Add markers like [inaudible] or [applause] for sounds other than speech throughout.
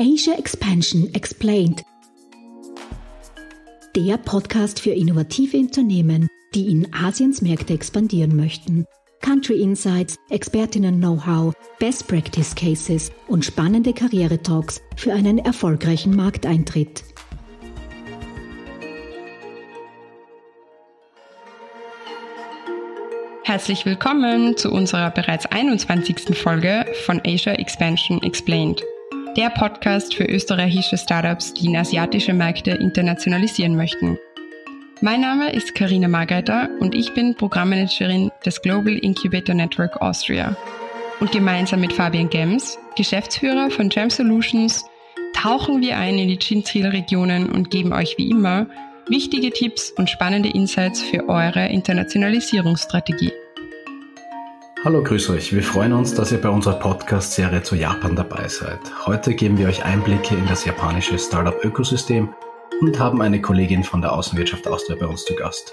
Asia Expansion Explained. Der Podcast für innovative Unternehmen, die in Asiens Märkte expandieren möchten. Country Insights, Expertinnen-Know-how, Best Practice Cases und spannende Karriere-Talks für einen erfolgreichen Markteintritt. Herzlich willkommen zu unserer bereits 21. Folge von Asia Expansion Explained, der Podcast für österreichische Startups, die in asiatische Märkte internationalisieren möchten. Mein Name ist Karina Margreiter und ich bin Programmmanagerin des Global Incubator Network Austria. Und gemeinsam mit Fabian Gems, Geschäftsführer von Gem Solutions, tauchen wir ein in die Chintrill-Regionen und geben euch wie immer wichtige Tipps und spannende Insights für eure Internationalisierungsstrategie. Hallo, grüß euch. Wir freuen uns, dass ihr bei unserer Podcast-Serie zu Japan dabei seid. Heute geben wir euch Einblicke in das japanische Startup-Ökosystem und haben eine Kollegin von der Außenwirtschaft Austria bei uns zu Gast,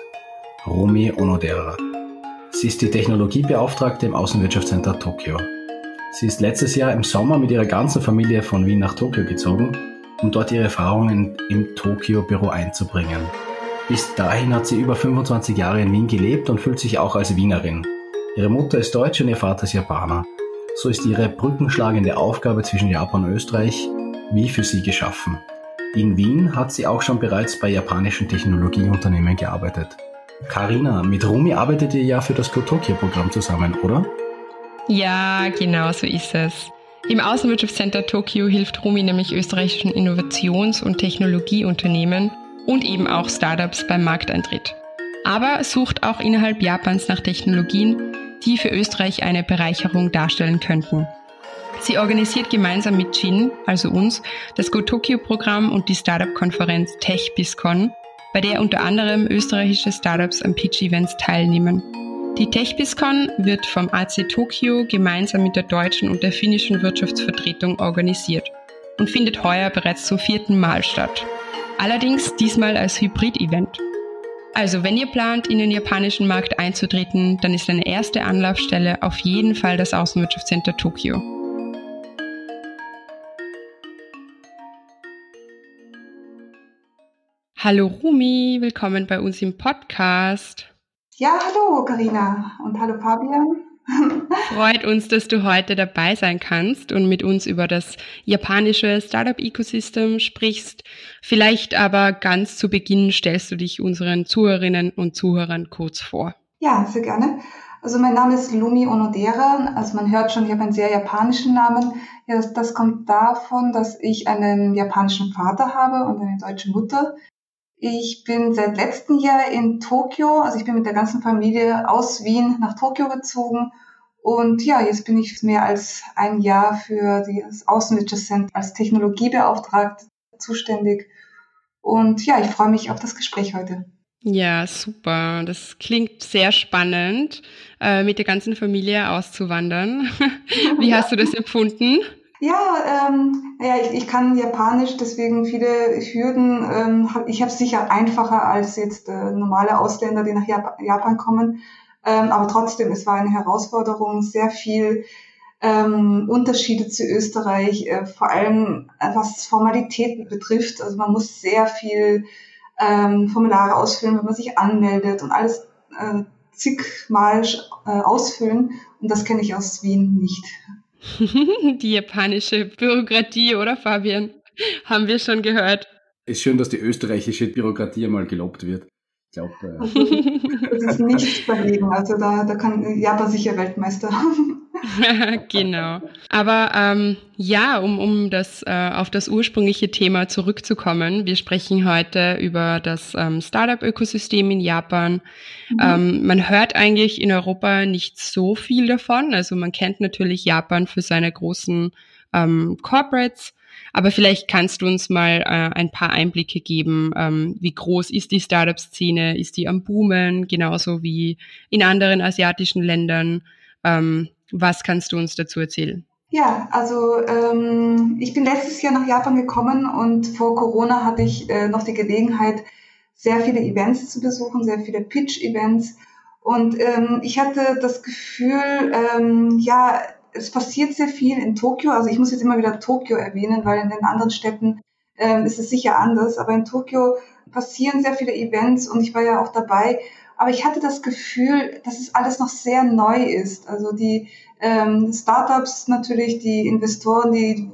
Romi Onodera. Sie ist die Technologiebeauftragte im Außenwirtschaftscenter Tokio. Sie ist letztes Jahr im Sommer mit ihrer ganzen Familie von Wien nach Tokio gezogen um dort ihre Erfahrungen im Tokio-Büro einzubringen. Bis dahin hat sie über 25 Jahre in Wien gelebt und fühlt sich auch als Wienerin. Ihre Mutter ist Deutsche und ihr Vater ist Japaner. So ist ihre brückenschlagende Aufgabe zwischen Japan und Österreich wie für sie geschaffen. In Wien hat sie auch schon bereits bei japanischen Technologieunternehmen gearbeitet. Karina, mit Rumi arbeitet ihr ja für das Go Tokyo Programm zusammen, oder? Ja, genau so ist es. Im Außenwirtschaftscenter Tokio hilft Rumi nämlich österreichischen Innovations- und Technologieunternehmen und eben auch Startups beim Markteintritt. Aber sucht auch innerhalb Japans nach Technologien, die für Österreich eine Bereicherung darstellen könnten. Sie organisiert gemeinsam mit Jin, also uns, das Go Tokyo Programm und die Startup-Konferenz TechBizCon, bei der unter anderem österreichische Startups am Pitch Events teilnehmen. Die TechBizCon wird vom AC Tokio gemeinsam mit der deutschen und der finnischen Wirtschaftsvertretung organisiert und findet heuer bereits zum vierten Mal statt. Allerdings diesmal als Hybrid-Event. Also wenn ihr plant, in den japanischen Markt einzutreten, dann ist eine erste Anlaufstelle auf jeden Fall das Außenwirtschaftscenter Tokio. Hallo Rumi, willkommen bei uns im Podcast. Ja, hallo Karina und hallo Fabian. Freut uns, dass du heute dabei sein kannst und mit uns über das japanische Startup-Ecosystem sprichst. Vielleicht aber ganz zu Beginn stellst du dich unseren Zuhörerinnen und Zuhörern kurz vor. Ja, sehr gerne. Also mein Name ist Lumi Onodera. Also man hört schon, ich habe einen sehr japanischen Namen. Das kommt davon, dass ich einen japanischen Vater habe und eine deutsche Mutter. Ich bin seit letztem Jahr in Tokio, also ich bin mit der ganzen Familie aus Wien nach Tokio gezogen. Und ja, jetzt bin ich mehr als ein Jahr für das Außenwirtschaftscenter als Technologiebeauftragte zuständig. Und ja, ich freue mich auf das Gespräch heute. Ja, super. Das klingt sehr spannend, äh, mit der ganzen Familie auszuwandern. [laughs] Wie [laughs] hast du das empfunden? Ja, ähm, ja ich, ich kann Japanisch, deswegen viele Hürden. Ähm, hab, ich habe sicher einfacher als jetzt äh, normale Ausländer, die nach Jap Japan kommen. Ähm, aber trotzdem, es war eine Herausforderung, sehr viel ähm, Unterschiede zu Österreich, äh, vor allem äh, was Formalitäten betrifft. Also man muss sehr viel ähm, Formulare ausfüllen, wenn man sich anmeldet und alles äh, zigmal äh, ausfüllen. Und das kenne ich aus Wien nicht. [laughs] die japanische Bürokratie, oder Fabian? Haben wir schon gehört. Ist schön, dass die österreichische Bürokratie einmal gelobt wird. Ich glaube. Äh [laughs] das ist nichts dagegen. Also da, da kann Japan sicher Weltmeister. [laughs] genau. Aber ähm, ja, um, um das, äh, auf das ursprüngliche Thema zurückzukommen, wir sprechen heute über das ähm, Startup-Ökosystem in Japan. Mhm. Ähm, man hört eigentlich in Europa nicht so viel davon. Also man kennt natürlich Japan für seine großen ähm, Corporates. Aber vielleicht kannst du uns mal äh, ein paar Einblicke geben. Ähm, wie groß ist die Startup-Szene? Ist die am Boomen? Genauso wie in anderen asiatischen Ländern. Ähm, was kannst du uns dazu erzählen? Ja, also ähm, ich bin letztes Jahr nach Japan gekommen und vor Corona hatte ich äh, noch die Gelegenheit, sehr viele Events zu besuchen, sehr viele Pitch-Events. Und ähm, ich hatte das Gefühl, ähm, ja, es passiert sehr viel in Tokio. Also ich muss jetzt immer wieder Tokio erwähnen, weil in den anderen Städten ähm, ist es sicher anders. Aber in Tokio passieren sehr viele Events und ich war ja auch dabei. Aber ich hatte das Gefühl, dass es alles noch sehr neu ist. Also die ähm, Startups natürlich, die Investoren, die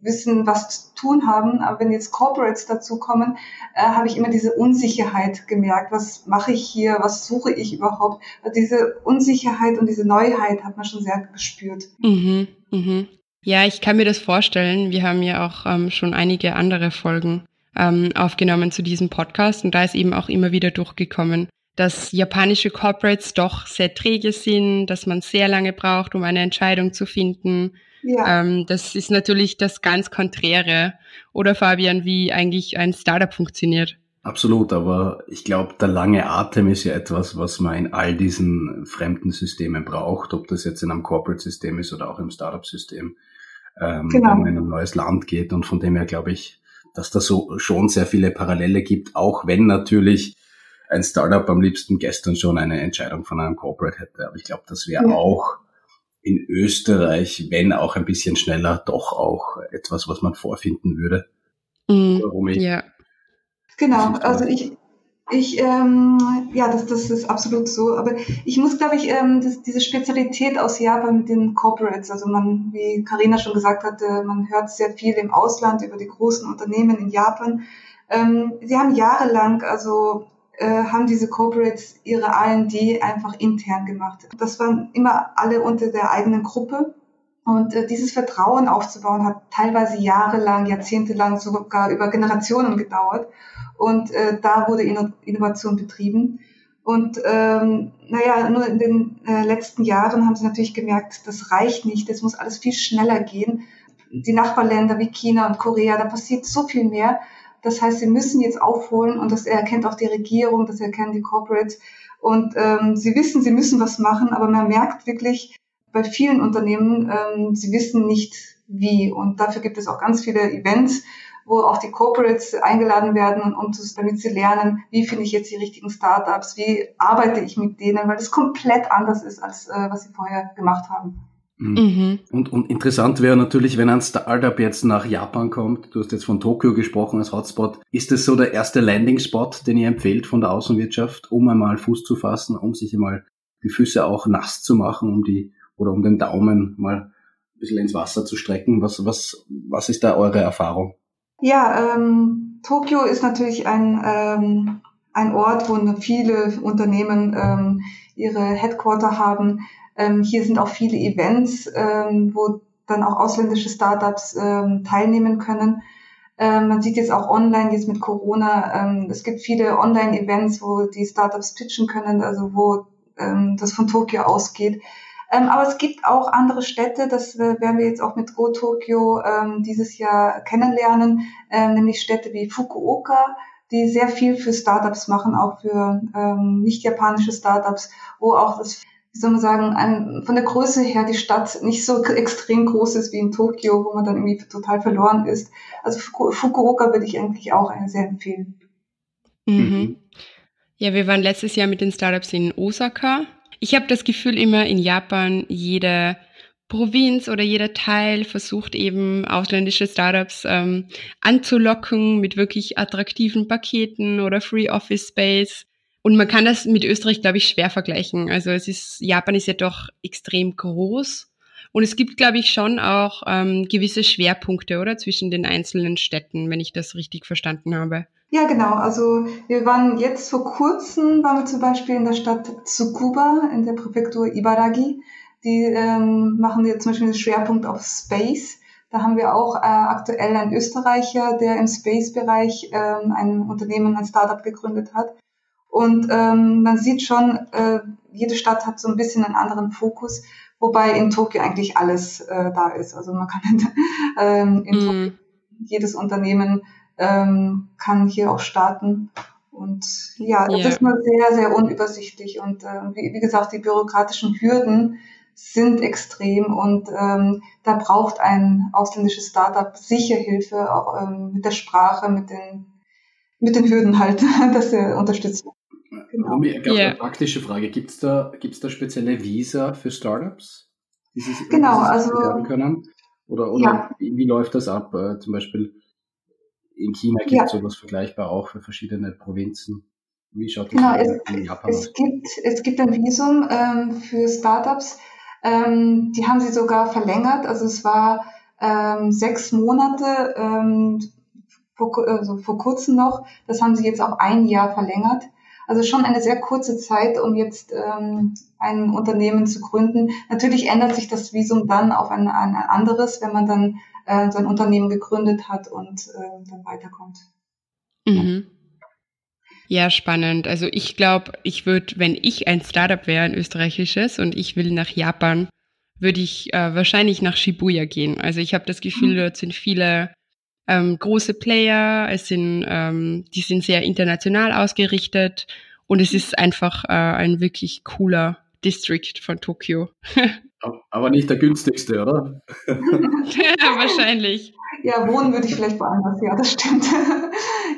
wissen, was zu tun haben. Aber wenn jetzt Corporates dazu kommen, äh, habe ich immer diese Unsicherheit gemerkt. Was mache ich hier? Was suche ich überhaupt? Also diese Unsicherheit und diese Neuheit hat man schon sehr gespürt. Mhm, mhm. Ja, ich kann mir das vorstellen. Wir haben ja auch ähm, schon einige andere Folgen ähm, aufgenommen zu diesem Podcast und da ist eben auch immer wieder durchgekommen, dass japanische Corporates doch sehr träge sind, dass man sehr lange braucht, um eine Entscheidung zu finden. Ja. Ähm, das ist natürlich das ganz Konträre. Oder Fabian, wie eigentlich ein Startup funktioniert. Absolut, aber ich glaube, der lange Atem ist ja etwas, was man in all diesen fremden Systemen braucht, ob das jetzt in einem Corporate-System ist oder auch im Startup-System, ähm, genau. wenn man in ein neues Land geht. Und von dem her glaube ich, dass da so schon sehr viele Parallele gibt, auch wenn natürlich ein Startup am liebsten gestern schon eine Entscheidung von einem Corporate hätte. Aber ich glaube, das wäre ja. auch in Österreich, wenn auch ein bisschen schneller, doch auch etwas, was man vorfinden würde. Mhm. Warum ich ja. Genau, also ich, ich, ähm, ja, das, das ist absolut so. Aber ich muss, glaube ich, ähm, das, diese Spezialität aus Japan mit den Corporates, also man, wie Karina schon gesagt hatte, man hört sehr viel im Ausland über die großen Unternehmen in Japan. Ähm, sie haben jahrelang also haben diese Corporates ihre R&D einfach intern gemacht. Das waren immer alle unter der eigenen Gruppe. Und äh, dieses Vertrauen aufzubauen hat teilweise jahrelang, jahrzehntelang, sogar über Generationen gedauert. Und äh, da wurde Innovation betrieben. Und ähm, naja, nur in den äh, letzten Jahren haben sie natürlich gemerkt, das reicht nicht, das muss alles viel schneller gehen. Die Nachbarländer wie China und Korea, da passiert so viel mehr. Das heißt, sie müssen jetzt aufholen und das erkennt auch die Regierung, das erkennen die Corporates. Und ähm, sie wissen, sie müssen was machen, aber man merkt wirklich bei vielen Unternehmen, ähm, sie wissen nicht wie. Und dafür gibt es auch ganz viele Events, wo auch die Corporates eingeladen werden, um zu, damit sie lernen, wie finde ich jetzt die richtigen Startups, wie arbeite ich mit denen, weil das komplett anders ist, als äh, was sie vorher gemacht haben. Mhm. mhm. Und, und interessant wäre natürlich, wenn ein Startup jetzt nach Japan kommt, du hast jetzt von Tokio gesprochen als Hotspot, ist das so der erste Landing-Spot, den ihr empfehlt von der Außenwirtschaft, um einmal Fuß zu fassen, um sich einmal die Füße auch nass zu machen, um die, oder um den Daumen mal ein bisschen ins Wasser zu strecken? Was, was, was ist da eure Erfahrung? Ja, ähm, Tokio ist natürlich ein, ähm, ein Ort, wo viele Unternehmen ähm, ihre Headquarter haben. Ähm, hier sind auch viele Events, ähm, wo dann auch ausländische Startups ähm, teilnehmen können. Ähm, man sieht jetzt auch online, jetzt mit Corona, ähm, es gibt viele Online-Events, wo die Startups pitchen können, also wo ähm, das von Tokio ausgeht. Ähm, aber es gibt auch andere Städte, das werden wir jetzt auch mit Go Tokyo ähm, dieses Jahr kennenlernen, ähm, nämlich Städte wie Fukuoka, die sehr viel für Startups machen, auch für ähm, nicht japanische Startups, wo auch das wie soll man sagen, ein, von der Größe her die Stadt nicht so extrem groß ist wie in Tokio, wo man dann irgendwie total verloren ist. Also Fukuoka würde ich eigentlich auch sehr empfehlen. Mhm. Ja, wir waren letztes Jahr mit den Startups in Osaka. Ich habe das Gefühl immer in Japan, jede Provinz oder jeder Teil versucht eben ausländische Startups ähm, anzulocken mit wirklich attraktiven Paketen oder Free Office Space. Und man kann das mit Österreich, glaube ich, schwer vergleichen. Also es ist, Japan ist ja doch extrem groß. Und es gibt, glaube ich, schon auch ähm, gewisse Schwerpunkte, oder? Zwischen den einzelnen Städten, wenn ich das richtig verstanden habe. Ja, genau. Also wir waren jetzt vor kurzem, waren wir zum Beispiel in der Stadt Tsukuba, in der Präfektur Ibaragi. Die ähm, machen jetzt zum Beispiel den Schwerpunkt auf Space. Da haben wir auch äh, aktuell einen Österreicher, der im Space-Bereich ähm, ein Unternehmen, ein Startup gegründet hat. Und ähm, man sieht schon, äh, jede Stadt hat so ein bisschen einen anderen Fokus, wobei in Tokio eigentlich alles äh, da ist. Also man kann [laughs] ähm, in mm. Tokio, jedes Unternehmen ähm, kann hier auch starten. Und ja, das yeah. ist mal sehr, sehr unübersichtlich. Und äh, wie, wie gesagt, die bürokratischen Hürden sind extrem und ähm, da braucht ein ausländisches Startup sicher Hilfe, auch ähm, mit der Sprache, mit den, mit den Hürden halt, [laughs] dass er unterstützt wird. Genau. Romy, yeah. eine praktische Frage. Gibt es da, gibt's da spezielle Visa für Startups? die Sie genau, also, können? Oder, oder ja. wie, läuft das ab? Äh, zum Beispiel in China gibt es ja. sowas vergleichbar auch für verschiedene Provinzen. Wie schaut das genau, es, in Japan es aus? Gibt, es gibt ein Visum ähm, für Startups. Ähm, die haben sie sogar verlängert. Also es war ähm, sechs Monate ähm, vor, also vor kurzem noch. Das haben sie jetzt auf ein Jahr verlängert. Also schon eine sehr kurze Zeit, um jetzt ähm, ein Unternehmen zu gründen. Natürlich ändert sich das Visum dann auf ein, ein anderes, wenn man dann äh, sein Unternehmen gegründet hat und äh, dann weiterkommt. Mhm. Ja, spannend. Also ich glaube, ich würde, wenn ich ein Startup wäre, ein österreichisches, und ich will nach Japan, würde ich äh, wahrscheinlich nach Shibuya gehen. Also ich habe das Gefühl, mhm. dort sind viele ähm, große Player, es sind, ähm, die sind sehr international ausgerichtet und es ist einfach äh, ein wirklich cooler District von Tokio. [laughs] Aber nicht der günstigste, oder? [laughs] ja, wahrscheinlich. Ja, wohnen würde ich vielleicht woanders, ja, das stimmt.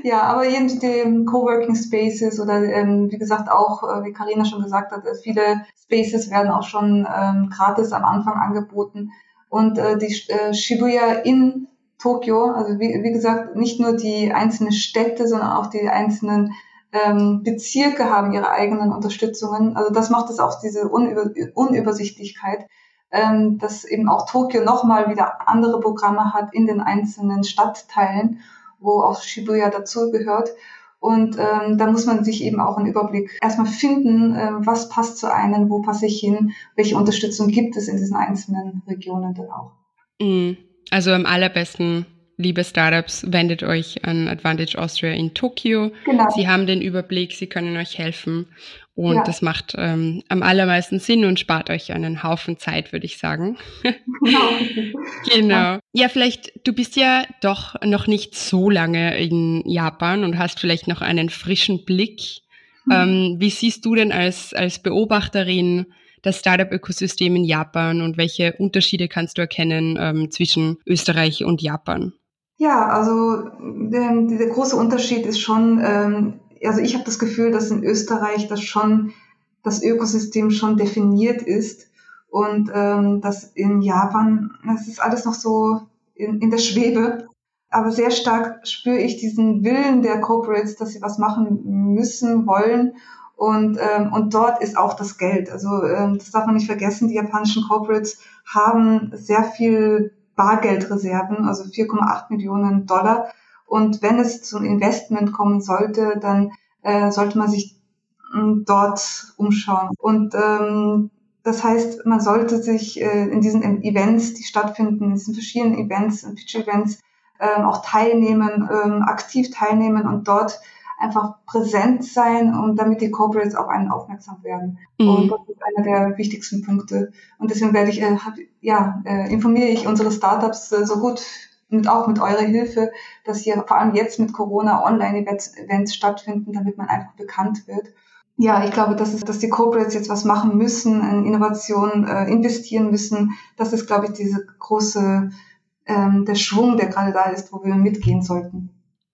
Ja, aber eben die Coworking Spaces oder ähm, wie gesagt auch, äh, wie Karina schon gesagt hat, äh, viele Spaces werden auch schon ähm, gratis am Anfang angeboten. Und äh, die äh, Shibuya in Tokio, also wie, wie gesagt, nicht nur die einzelnen Städte, sondern auch die einzelnen ähm, Bezirke haben ihre eigenen Unterstützungen. Also das macht es auch diese Unüber Unübersichtlichkeit, ähm, dass eben auch Tokio nochmal wieder andere Programme hat in den einzelnen Stadtteilen, wo auch Shibuya dazugehört. Und ähm, da muss man sich eben auch einen Überblick erstmal finden, äh, was passt zu einem, wo passe ich hin, welche Unterstützung gibt es in diesen einzelnen Regionen dann auch. Mhm. Also am allerbesten, liebe Startups, wendet euch an Advantage Austria in Tokio. Genau. Sie haben den Überblick, sie können euch helfen. Und ja. das macht ähm, am allermeisten Sinn und spart euch einen Haufen Zeit, würde ich sagen. Genau. [laughs] genau. Ja, vielleicht, du bist ja doch noch nicht so lange in Japan und hast vielleicht noch einen frischen Blick. Mhm. Ähm, wie siehst du denn als, als Beobachterin das Startup-Ökosystem in Japan und welche Unterschiede kannst du erkennen ähm, zwischen Österreich und Japan? Ja, also der, dieser große Unterschied ist schon, ähm, also ich habe das Gefühl, dass in Österreich das schon das Ökosystem schon definiert ist und ähm, dass in Japan, das ist alles noch so in, in der Schwebe. Aber sehr stark spüre ich diesen Willen der Corporates, dass sie was machen müssen, wollen und, ähm, und dort ist auch das Geld. Also ähm, das darf man nicht vergessen, die japanischen Corporates haben sehr viel Bargeldreserven, also 4,8 Millionen Dollar. Und wenn es zum Investment kommen sollte, dann äh, sollte man sich äh, dort umschauen. Und ähm, das heißt, man sollte sich äh, in diesen Events, die stattfinden, in diesen verschiedenen Events, Pitch-Events, äh, auch teilnehmen, äh, aktiv teilnehmen und dort einfach präsent sein und damit die Corporates auf einen aufmerksam werden. Mhm. Und das ist einer der wichtigsten Punkte. Und deswegen werde ich, äh, hab, ja, äh, informiere ich unsere Startups äh, so gut und auch mit eurer Hilfe, dass hier vor allem jetzt mit Corona Online-Events stattfinden, damit man einfach bekannt wird. Ja, ich glaube, dass, es, dass die Corporates jetzt was machen müssen, in Innovationen äh, investieren müssen. Das ist, glaube ich, diese große, ähm, der Schwung, der gerade da ist, wo wir mitgehen sollten.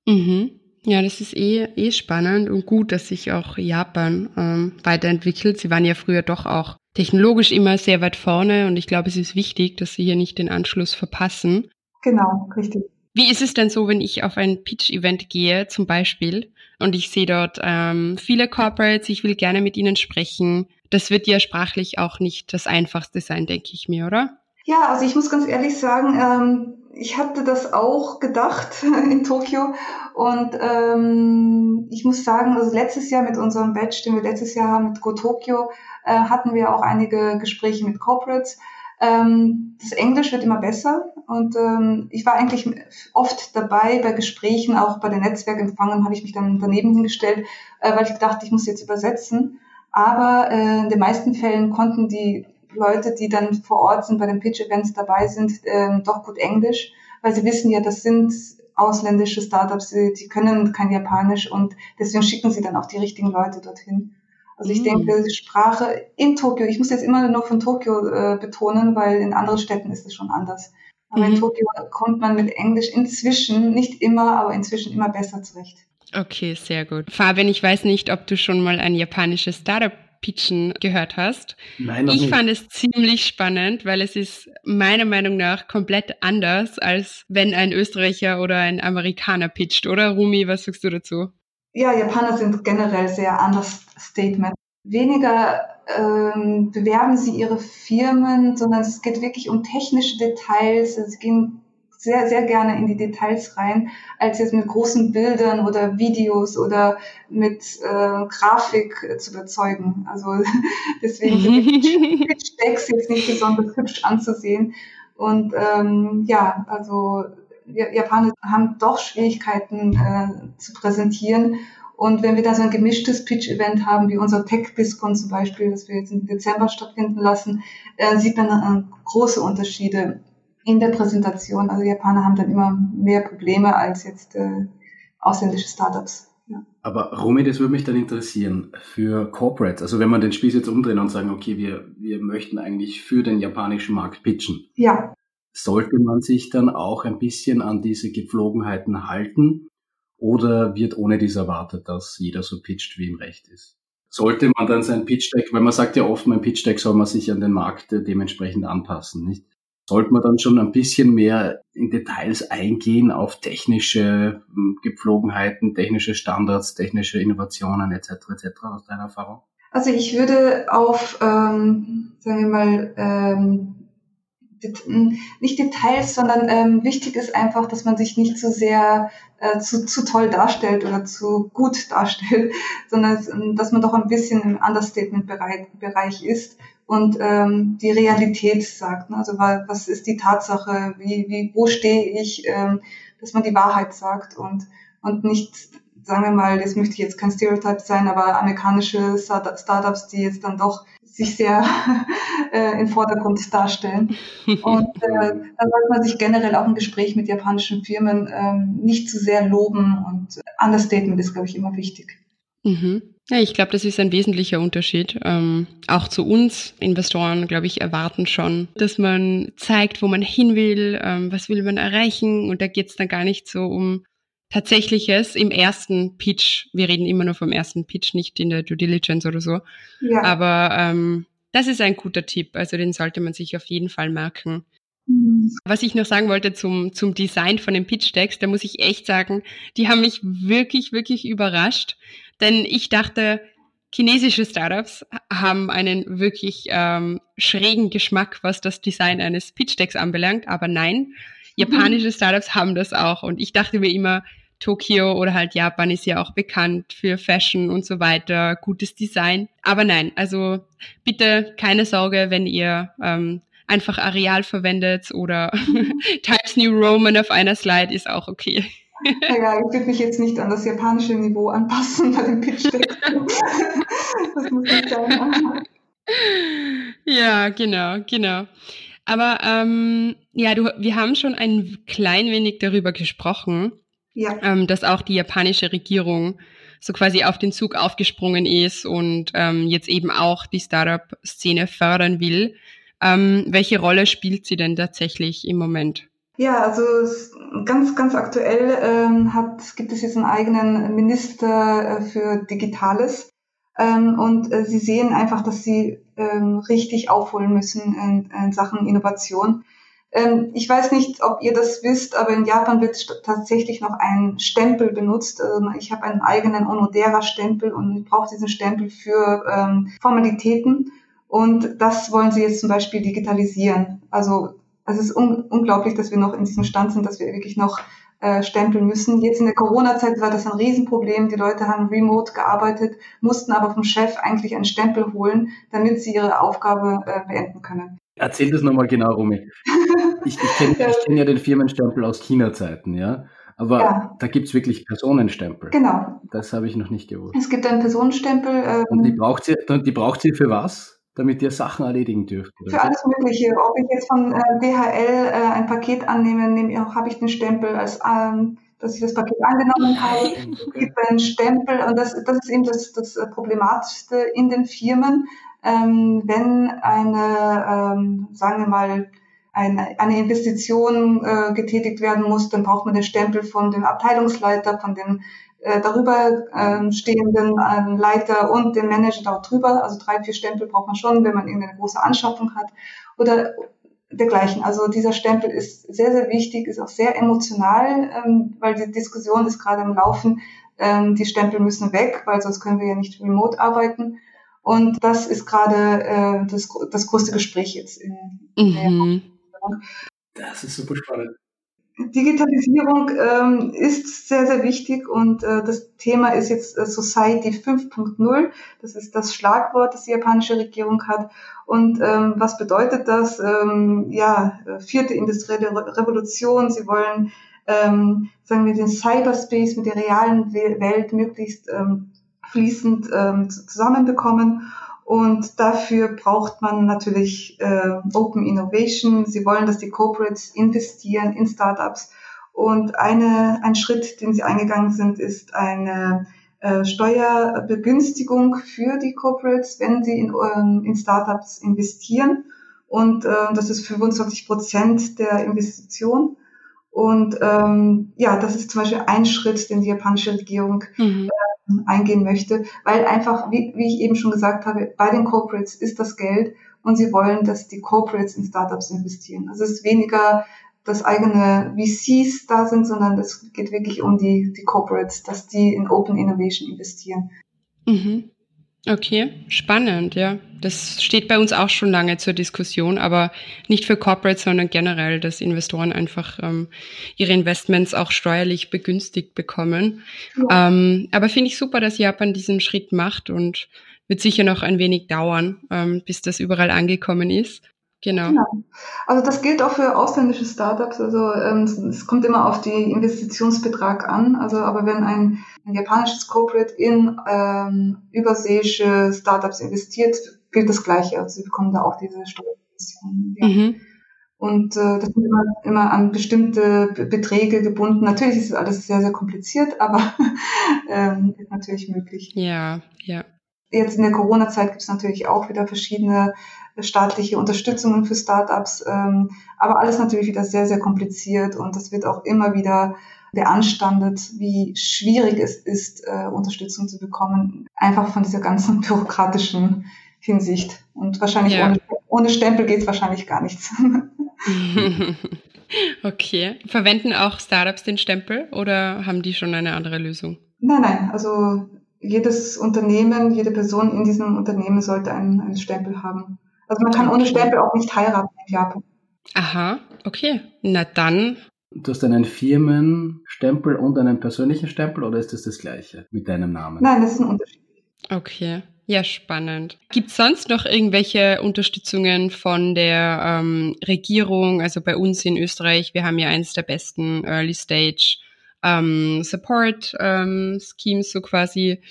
Mhm. Ja, das ist eh, eh spannend und gut, dass sich auch Japan ähm, weiterentwickelt. Sie waren ja früher doch auch technologisch immer sehr weit vorne und ich glaube, es ist wichtig, dass sie hier nicht den Anschluss verpassen. Genau, richtig. Wie ist es denn so, wenn ich auf ein Pitch-Event gehe, zum Beispiel, und ich sehe dort ähm, viele Corporates, ich will gerne mit ihnen sprechen. Das wird ja sprachlich auch nicht das Einfachste sein, denke ich mir, oder? Ja, also ich muss ganz ehrlich sagen, ähm, ich hatte das auch gedacht [laughs] in Tokio und ähm, ich muss sagen, also letztes Jahr mit unserem Badge, den wir letztes Jahr haben mit Go Tokyo, äh, hatten wir auch einige Gespräche mit Corporates. Ähm, das Englisch wird immer besser und ähm, ich war eigentlich oft dabei bei Gesprächen, auch bei den Netzwerkempfangen habe ich mich dann daneben hingestellt, äh, weil ich dachte, ich muss jetzt übersetzen. Aber äh, in den meisten Fällen konnten die Leute, die dann vor Ort sind, bei den Pitch-Events dabei sind, ähm, doch gut Englisch, weil sie wissen ja, das sind ausländische Startups, die, die können kein Japanisch und deswegen schicken sie dann auch die richtigen Leute dorthin. Also ich mhm. denke, Sprache in Tokio, ich muss jetzt immer nur von Tokio äh, betonen, weil in anderen Städten ist es schon anders. Aber mhm. in Tokio kommt man mit Englisch inzwischen, nicht immer, aber inzwischen immer besser zurecht. Okay, sehr gut. Fabian, ich weiß nicht, ob du schon mal ein japanisches Startup pitchen gehört hast. Nein, noch ich nicht. fand es ziemlich spannend, weil es ist meiner Meinung nach komplett anders, als wenn ein Österreicher oder ein Amerikaner pitcht, oder Rumi, was sagst du dazu? Ja, Japaner sind generell sehr understatement. Weniger ähm, bewerben sie ihre Firmen, sondern es geht wirklich um technische Details. Sie gehen sehr, sehr gerne in die Details rein, als jetzt mit großen Bildern oder Videos oder mit äh, Grafik äh, zu überzeugen. Also [laughs] deswegen sind [laughs] Pitch-Decks jetzt nicht besonders hübsch anzusehen. Und ähm, ja, also Japaner haben doch Schwierigkeiten äh, zu präsentieren. Und wenn wir da so ein gemischtes Pitch-Event haben, wie unser Tech-BISCON zum Beispiel, das wir jetzt im Dezember stattfinden lassen, äh, sieht man äh, große Unterschiede in der Präsentation. Also Japaner haben dann immer mehr Probleme als jetzt äh, ausländische Startups. Ja. Aber Romy, das würde mich dann interessieren für Corporates. Also wenn man den Spieß jetzt umdrehen und sagen, okay, wir, wir möchten eigentlich für den japanischen Markt pitchen. Ja. Sollte man sich dann auch ein bisschen an diese Gepflogenheiten halten? Oder wird ohne dies erwartet, dass jeder so pitcht, wie ihm recht ist? Sollte man dann sein Pitch Deck, weil man sagt ja oft, mein Pitch Deck soll man sich an den Markt dementsprechend anpassen, nicht? Sollte man dann schon ein bisschen mehr in Details eingehen auf technische hm, Gepflogenheiten, technische Standards, technische Innovationen etc. etc. aus deiner Erfahrung? Also ich würde auf, ähm, sagen wir mal, ähm, hm, nicht Details, sondern ähm, wichtig ist einfach, dass man sich nicht zu sehr äh, zu, zu toll darstellt oder zu gut [laughs] darstellt, sondern dass man doch ein bisschen im Understatement-Bereich ist und ähm, die Realität sagt. Ne? Also was ist die Tatsache, wie, wie, wo stehe ich, ähm, dass man die Wahrheit sagt und, und nicht, sagen wir mal, das möchte ich jetzt kein Stereotype sein, aber amerikanische Startups, die jetzt dann doch sich sehr [laughs] äh, im Vordergrund darstellen. [laughs] Und äh, da sollte man sich generell auch im Gespräch mit japanischen Firmen ähm, nicht zu sehr loben und Understatement ist, glaube ich, immer wichtig. Mhm. Ja, ich glaube, das ist ein wesentlicher Unterschied. Ähm, auch zu uns Investoren, glaube ich, erwarten schon, dass man zeigt, wo man hin will, ähm, was will man erreichen. Und da geht es dann gar nicht so um Tatsächliches im ersten Pitch. Wir reden immer nur vom ersten Pitch, nicht in der Due Diligence oder so. Ja. Aber ähm, das ist ein guter Tipp. Also den sollte man sich auf jeden Fall merken. Was ich noch sagen wollte zum, zum Design von den Pitch-Decks, da muss ich echt sagen, die haben mich wirklich, wirklich überrascht. Denn ich dachte, chinesische Startups haben einen wirklich ähm, schrägen Geschmack, was das Design eines Pitch-Decks anbelangt. Aber nein, japanische mhm. Startups haben das auch. Und ich dachte mir immer, Tokio oder halt Japan ist ja auch bekannt für Fashion und so weiter, gutes Design. Aber nein, also bitte keine Sorge, wenn ihr ähm, einfach Areal verwendet oder [laughs] Times New Roman auf einer Slide ist auch okay. Ja, ich würde mich jetzt nicht an das japanische Niveau anpassen bei dem Pitch Deck. [laughs] das muss nicht sein. Ja, genau, genau. Aber ähm, ja, du, wir haben schon ein klein wenig darüber gesprochen, ja. ähm, dass auch die japanische Regierung so quasi auf den Zug aufgesprungen ist und ähm, jetzt eben auch die Startup-Szene fördern will. Ähm, welche Rolle spielt sie denn tatsächlich im Moment? Ja, also ganz, ganz aktuell ähm, hat, gibt es jetzt einen eigenen Minister äh, für Digitales. Ähm, und äh, sie sehen einfach, dass sie ähm, richtig aufholen müssen in, in Sachen Innovation. Ähm, ich weiß nicht, ob ihr das wisst, aber in Japan wird tatsächlich noch ein Stempel benutzt. Ähm, ich habe einen eigenen Onodera-Stempel und ich brauche diesen Stempel für ähm, Formalitäten. Und das wollen sie jetzt zum Beispiel digitalisieren. Also es ist un unglaublich, dass wir noch in diesem Stand sind, dass wir wirklich noch äh, stempeln müssen. Jetzt in der Corona-Zeit war das ein Riesenproblem. Die Leute haben remote gearbeitet, mussten aber vom Chef eigentlich einen Stempel holen, damit sie ihre Aufgabe äh, beenden können. Erzähl das nochmal genau, Rumi. [laughs] Ich, ich kenne kenn ja den Firmenstempel aus China-Zeiten, ja. Aber ja. da gibt's wirklich Personenstempel. Genau. Das habe ich noch nicht gewusst. Es gibt einen Personenstempel. Ähm, Und die braucht sie, die braucht sie für was? Damit ihr Sachen erledigen dürft? Für alles Mögliche. Ob ich jetzt von äh, DHL äh, ein Paket annehme, nehme, habe ich den Stempel, als ähm, dass ich das Paket angenommen habe. Es gibt einen Stempel und das, das ist eben das, das Problematischste in den Firmen, ähm, wenn eine, ähm, sagen wir mal, eine, eine Investition äh, getätigt werden muss, dann braucht man den Stempel von dem Abteilungsleiter, von dem äh, darüber ähm, stehenden ähm, Leiter und den Manager dort drüber. Also drei, vier Stempel braucht man schon, wenn man irgendeine große Anschaffung hat oder dergleichen. Also dieser Stempel ist sehr, sehr wichtig, ist auch sehr emotional, ähm, weil die Diskussion ist gerade im Laufen. Ähm, die Stempel müssen weg, weil sonst können wir ja nicht remote arbeiten. Und das ist gerade äh, das, das größte Gespräch jetzt in, mhm. Der Das ist super spannend. Digitalisierung ähm, ist sehr, sehr wichtig und äh, das Thema ist jetzt äh, Society 5.0. Das ist das Schlagwort, das die japanische Regierung hat. Und ähm, was bedeutet das? Ähm, ja, äh, vierte industrielle Revolution. Sie wollen, ähm, sagen wir, den Cyberspace mit der realen Welt möglichst ähm, fließend ähm, zusammenbekommen. Und dafür braucht man natürlich äh, Open Innovation. Sie wollen, dass die Corporates investieren in Startups. Und eine, ein Schritt, den sie eingegangen sind, ist eine äh, Steuerbegünstigung für die Corporates, wenn sie in, ähm, in Startups investieren. Und äh, das ist 25 Prozent der Investition. Und ähm, ja, das ist zum Beispiel ein Schritt, den die japanische Regierung mhm. äh, eingehen möchte, weil einfach, wie, wie ich eben schon gesagt habe, bei den Corporates ist das Geld und sie wollen, dass die Corporates in Startups investieren. Also es ist weniger das eigene VCs da sind, sondern es geht wirklich um die, die Corporates, dass die in Open Innovation investieren. Mhm. Okay, spannend, ja. Das steht bei uns auch schon lange zur Diskussion, aber nicht für Corporates, sondern generell, dass Investoren einfach ähm, ihre Investments auch steuerlich begünstigt bekommen. Ja. Ähm, aber finde ich super, dass Japan diesen Schritt macht und wird sicher noch ein wenig dauern, ähm, bis das überall angekommen ist. Genau. genau. Also das gilt auch für ausländische Startups. Also ähm, es kommt immer auf die Investitionsbetrag an. Also aber wenn ein, ein japanisches Corporate in ähm, überseeische Startups investiert, gilt das Gleiche. Also sie bekommen da auch diese Steuerinvestitionen. Ja. Mhm. Und äh, das sind immer, immer an bestimmte Beträge gebunden. Natürlich ist alles sehr, sehr kompliziert, aber [laughs] ähm, ist natürlich möglich. Ja, ja. Jetzt in der Corona-Zeit gibt es natürlich auch wieder verschiedene staatliche Unterstützungen für Startups, ähm, aber alles natürlich wieder sehr, sehr kompliziert und das wird auch immer wieder beanstandet, wie schwierig es ist, äh, Unterstützung zu bekommen, einfach von dieser ganzen [laughs] bürokratischen Hinsicht. Und wahrscheinlich ja. ohne, ohne Stempel geht es wahrscheinlich gar nichts. [laughs] okay. Verwenden auch Startups den Stempel oder haben die schon eine andere Lösung? Nein, nein. Also jedes Unternehmen, jede Person in diesem Unternehmen sollte einen, einen Stempel haben. Also man kann ohne Stempel auch nicht heiraten in Japan. Aha, okay. Na dann. Du hast einen Firmenstempel und einen persönlichen Stempel oder ist das das gleiche mit deinem Namen? Nein, das ist ein Unterschied. Okay. Ja, spannend. Gibt es sonst noch irgendwelche Unterstützungen von der ähm, Regierung? Also bei uns in Österreich, wir haben ja eines der besten Early Stage ähm, Support ähm, Schemes so quasi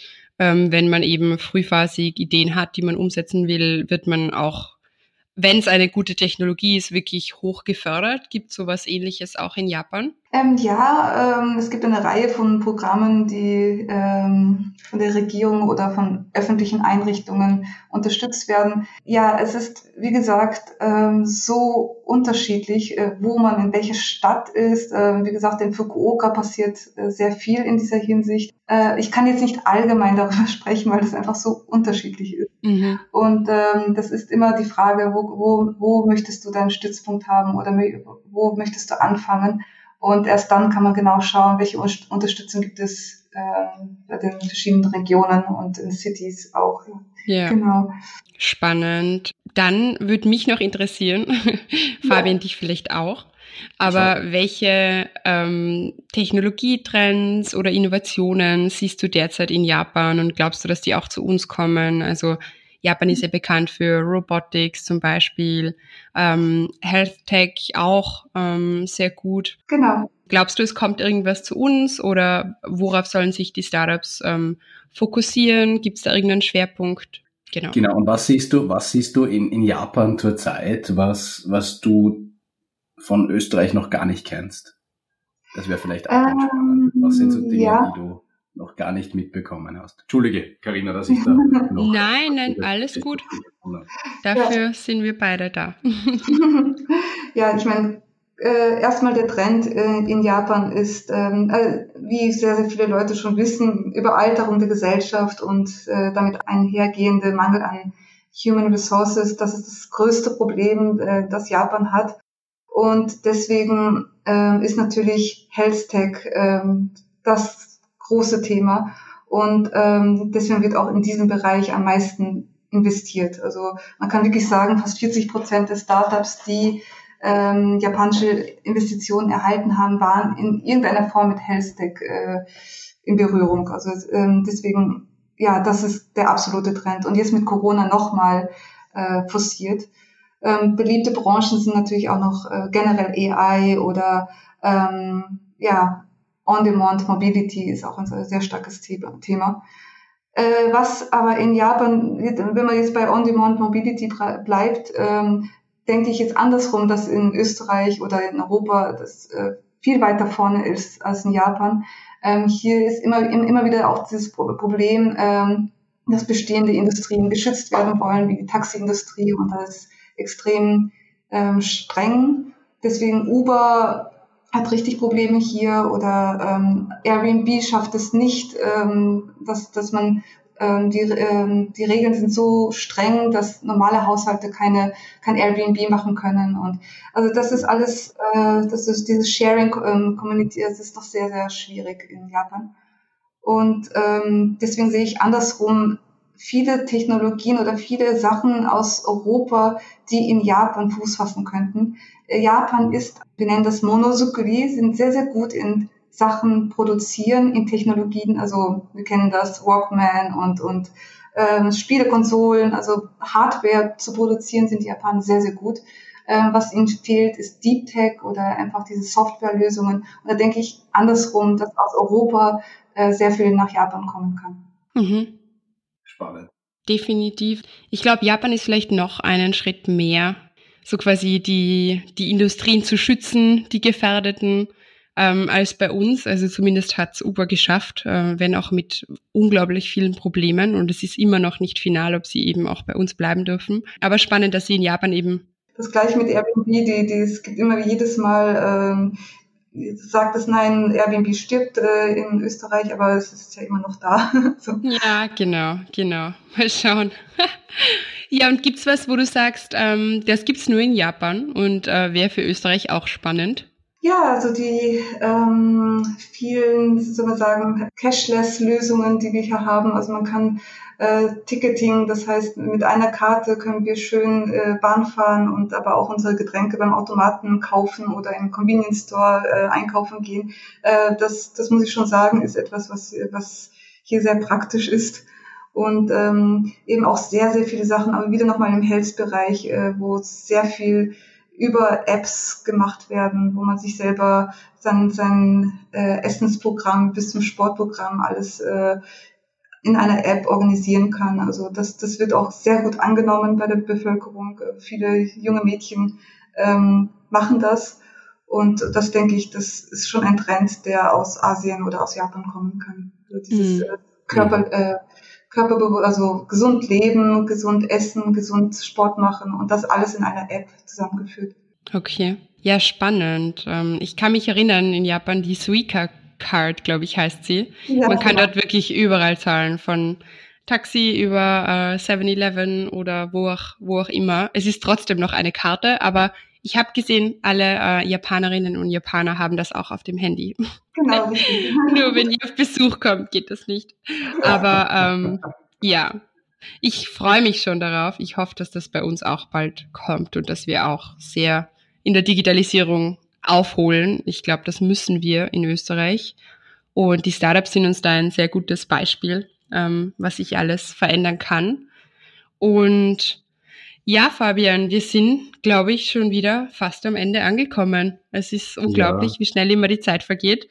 ähm, wenn man eben frühphasig Ideen hat, die man umsetzen will, wird man auch, wenn es eine gute Technologie ist, wirklich hoch gefördert. Gibt sowas ähnliches auch in Japan? Ähm, ja, ähm, es gibt eine Reihe von Programmen, die ähm, von der Regierung oder von öffentlichen Einrichtungen unterstützt werden. Ja, es ist, wie gesagt, ähm, so unterschiedlich, äh, wo man in welcher Stadt ist. Ähm, wie gesagt, in Fukuoka passiert äh, sehr viel in dieser Hinsicht. Äh, ich kann jetzt nicht allgemein [laughs] darüber sprechen, weil das einfach so unterschiedlich ist. Mhm. Und ähm, das ist immer die Frage, wo, wo, wo möchtest du deinen Stützpunkt haben oder wo möchtest du anfangen? Und erst dann kann man genau schauen, welche Unterstützung gibt es äh, bei den verschiedenen Regionen und in Cities auch. Ja. Genau. Spannend. Dann würde mich noch interessieren, [laughs] Fabian, ja. dich vielleicht auch. Aber so. welche ähm, Technologietrends oder Innovationen siehst du derzeit in Japan und glaubst du, dass die auch zu uns kommen? Also Japan ist ja bekannt für Robotics zum Beispiel, ähm, Health Tech auch ähm, sehr gut. Genau. Glaubst du, es kommt irgendwas zu uns oder worauf sollen sich die Startups ähm, fokussieren? Gibt es da irgendeinen Schwerpunkt? Genau. Genau. Und was siehst du, was siehst du in, in Japan zurzeit, was, was du von Österreich noch gar nicht kennst? Das wäre vielleicht auch ähm, spannend. Was sind so Dinge, ja. die du noch gar nicht mitbekommen hast. Entschuldige, Karina, dass ich da [laughs] noch. Nein, nein, alles gut. Dafür ja. sind wir beide da. [laughs] ja, ich meine, äh, erstmal der Trend äh, in Japan ist, ähm, äh, wie sehr, sehr viele Leute schon wissen, Überalterung der Gesellschaft und äh, damit einhergehende Mangel an Human Resources. Das ist das größte Problem, äh, das Japan hat. Und deswegen äh, ist natürlich Health Tech äh, das große Thema. Und ähm, deswegen wird auch in diesem Bereich am meisten investiert. Also man kann wirklich sagen, fast 40 Prozent der Startups, die ähm, japanische Investitionen erhalten haben, waren in irgendeiner Form mit Health Tech äh, in Berührung. Also ähm, deswegen, ja, das ist der absolute Trend. Und jetzt mit Corona nochmal äh, forciert. Ähm, beliebte Branchen sind natürlich auch noch äh, generell AI oder ähm, ja, On-Demand Mobility ist auch ein sehr starkes Thema. Äh, was aber in Japan, wenn man jetzt bei On-Demand Mobility bleibt, ähm, denke ich jetzt andersrum, dass in Österreich oder in Europa das äh, viel weiter vorne ist als in Japan. Ähm, hier ist immer, immer wieder auch dieses Problem, ähm, dass bestehende Industrien geschützt werden wollen, wie die Taxiindustrie, und das ist extrem streng. Deswegen Uber hat richtig Probleme hier oder ähm, Airbnb schafft es nicht, ähm, dass, dass man ähm, die, ähm, die Regeln sind so streng, dass normale Haushalte keine kein Airbnb machen können. Und also das ist alles, äh, das ist dieses Sharing ähm, Community, das ist doch sehr, sehr schwierig in Japan. Und ähm, deswegen sehe ich andersrum viele Technologien oder viele Sachen aus Europa, die in Japan Fuß fassen könnten. Äh, Japan ist, wir nennen das Monosukuri, sind sehr, sehr gut in Sachen produzieren in Technologien. Also wir kennen das Walkman und, und ähm, Spielekonsolen, also Hardware zu produzieren sind die Japaner sehr, sehr gut. Ähm, was ihnen fehlt, ist Deep Tech oder einfach diese Softwarelösungen. Und da denke ich andersrum, dass aus Europa äh, sehr viel nach Japan kommen kann. Mhm. Spannend. Definitiv. Ich glaube, Japan ist vielleicht noch einen Schritt mehr, so quasi die, die Industrien zu schützen, die gefährdeten ähm, als bei uns. Also zumindest hat's Uber geschafft, äh, wenn auch mit unglaublich vielen Problemen. Und es ist immer noch nicht final, ob sie eben auch bei uns bleiben dürfen. Aber spannend, dass sie in Japan eben. Das gleiche mit Airbnb, die, die, es gibt immer jedes Mal, ähm, sagt es nein, Airbnb stirbt äh, in Österreich, aber es ist ja immer noch da. [laughs] so. Ja, genau, genau. Mal schauen. [laughs] ja, und gibt's was, wo du sagst, ähm, das gibt's nur in Japan und äh, wäre für Österreich auch spannend? Ja, also die ähm, vielen, soll man sagen, Cashless-Lösungen, die wir hier haben. Also man kann äh, Ticketing, das heißt, mit einer Karte können wir schön äh, Bahn fahren und aber auch unsere Getränke beim Automaten kaufen oder im Convenience Store äh, einkaufen gehen. Äh, das, das muss ich schon sagen, ist etwas, was, was hier sehr praktisch ist und ähm, eben auch sehr, sehr viele Sachen, aber wieder nochmal im Health-Bereich, äh, wo sehr viel über Apps gemacht werden, wo man sich selber sein, sein äh, Essensprogramm bis zum Sportprogramm alles äh, in einer App organisieren kann. Also das, das wird auch sehr gut angenommen bei der Bevölkerung. Viele junge Mädchen ähm, machen das. Und das denke ich, das ist schon ein Trend, der aus Asien oder aus Japan kommen kann. Also dieses mhm. äh, Körper, äh, Körperbewusst, also gesund leben, gesund essen, gesund Sport machen und das alles in einer App zusammengeführt. Okay. Ja, spannend. Ähm, ich kann mich erinnern, in Japan die Suica Card, glaube ich, heißt sie. Ja, Man kann genau. dort wirklich überall zahlen, von Taxi über äh, 7-Eleven oder wo auch, wo auch immer. Es ist trotzdem noch eine Karte, aber ich habe gesehen, alle äh, Japanerinnen und Japaner haben das auch auf dem Handy. Genau. [laughs] Nur wenn ihr auf Besuch kommt, geht das nicht. Aber ähm, ja, ich freue mich schon darauf. Ich hoffe, dass das bei uns auch bald kommt und dass wir auch sehr in der Digitalisierung aufholen. Ich glaube, das müssen wir in Österreich. Und die Startups sind uns da ein sehr gutes Beispiel, ähm, was sich alles verändern kann. Und ja, Fabian, wir sind, glaube ich, schon wieder fast am Ende angekommen. Es ist unglaublich, ja. wie schnell immer die Zeit vergeht.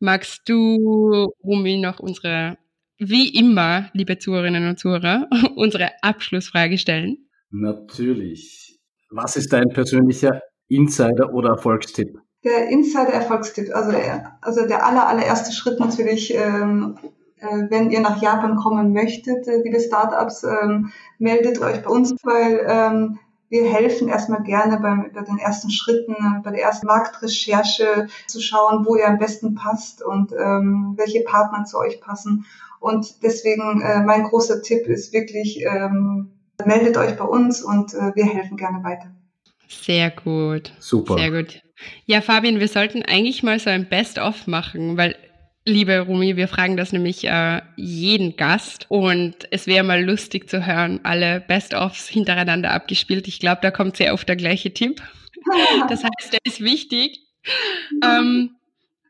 Magst du, Rumi, noch unsere, wie immer, liebe Zuhörerinnen und Zuhörer, [laughs] unsere Abschlussfrage stellen? Natürlich. Was ist dein persönlicher Insider oder Erfolgstipp? Der Insider-Erfolgstipp, also der, also der aller, allererste Schritt natürlich, ähm, äh, wenn ihr nach Japan kommen möchtet, äh, liebe Startups, ähm, meldet euch bei uns, weil ähm, wir helfen erstmal gerne beim, bei den ersten Schritten, bei der ersten Marktrecherche zu schauen, wo ihr am besten passt und ähm, welche Partner zu euch passen. Und deswegen äh, mein großer Tipp ist wirklich, ähm, meldet euch bei uns und äh, wir helfen gerne weiter. Sehr gut. Super. Sehr gut. Ja, Fabian, wir sollten eigentlich mal so ein Best-of machen, weil Liebe Rumi, wir fragen das nämlich äh, jeden Gast und es wäre mal lustig zu hören, alle Best-ofs hintereinander abgespielt. Ich glaube, da kommt sehr oft der gleiche Tipp. [laughs] Das heißt, der ist wichtig. Ähm,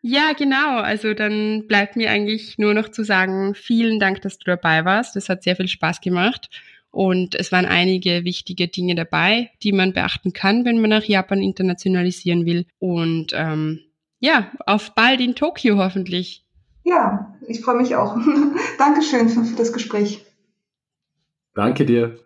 ja, genau. Also dann bleibt mir eigentlich nur noch zu sagen, vielen Dank, dass du dabei warst. Das hat sehr viel Spaß gemacht. Und es waren einige wichtige Dinge dabei, die man beachten kann, wenn man nach Japan internationalisieren will. Und ähm, ja, auf bald in Tokio hoffentlich. Ja, ich freue mich auch. [laughs] Dankeschön für, für das Gespräch. Danke dir.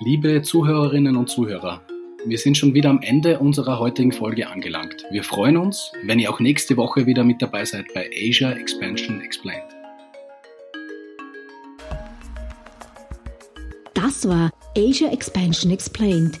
Liebe Zuhörerinnen und Zuhörer, wir sind schon wieder am Ende unserer heutigen Folge angelangt. Wir freuen uns, wenn ihr auch nächste Woche wieder mit dabei seid bei Asia Expansion Explained. Das war Asia Expansion Explained,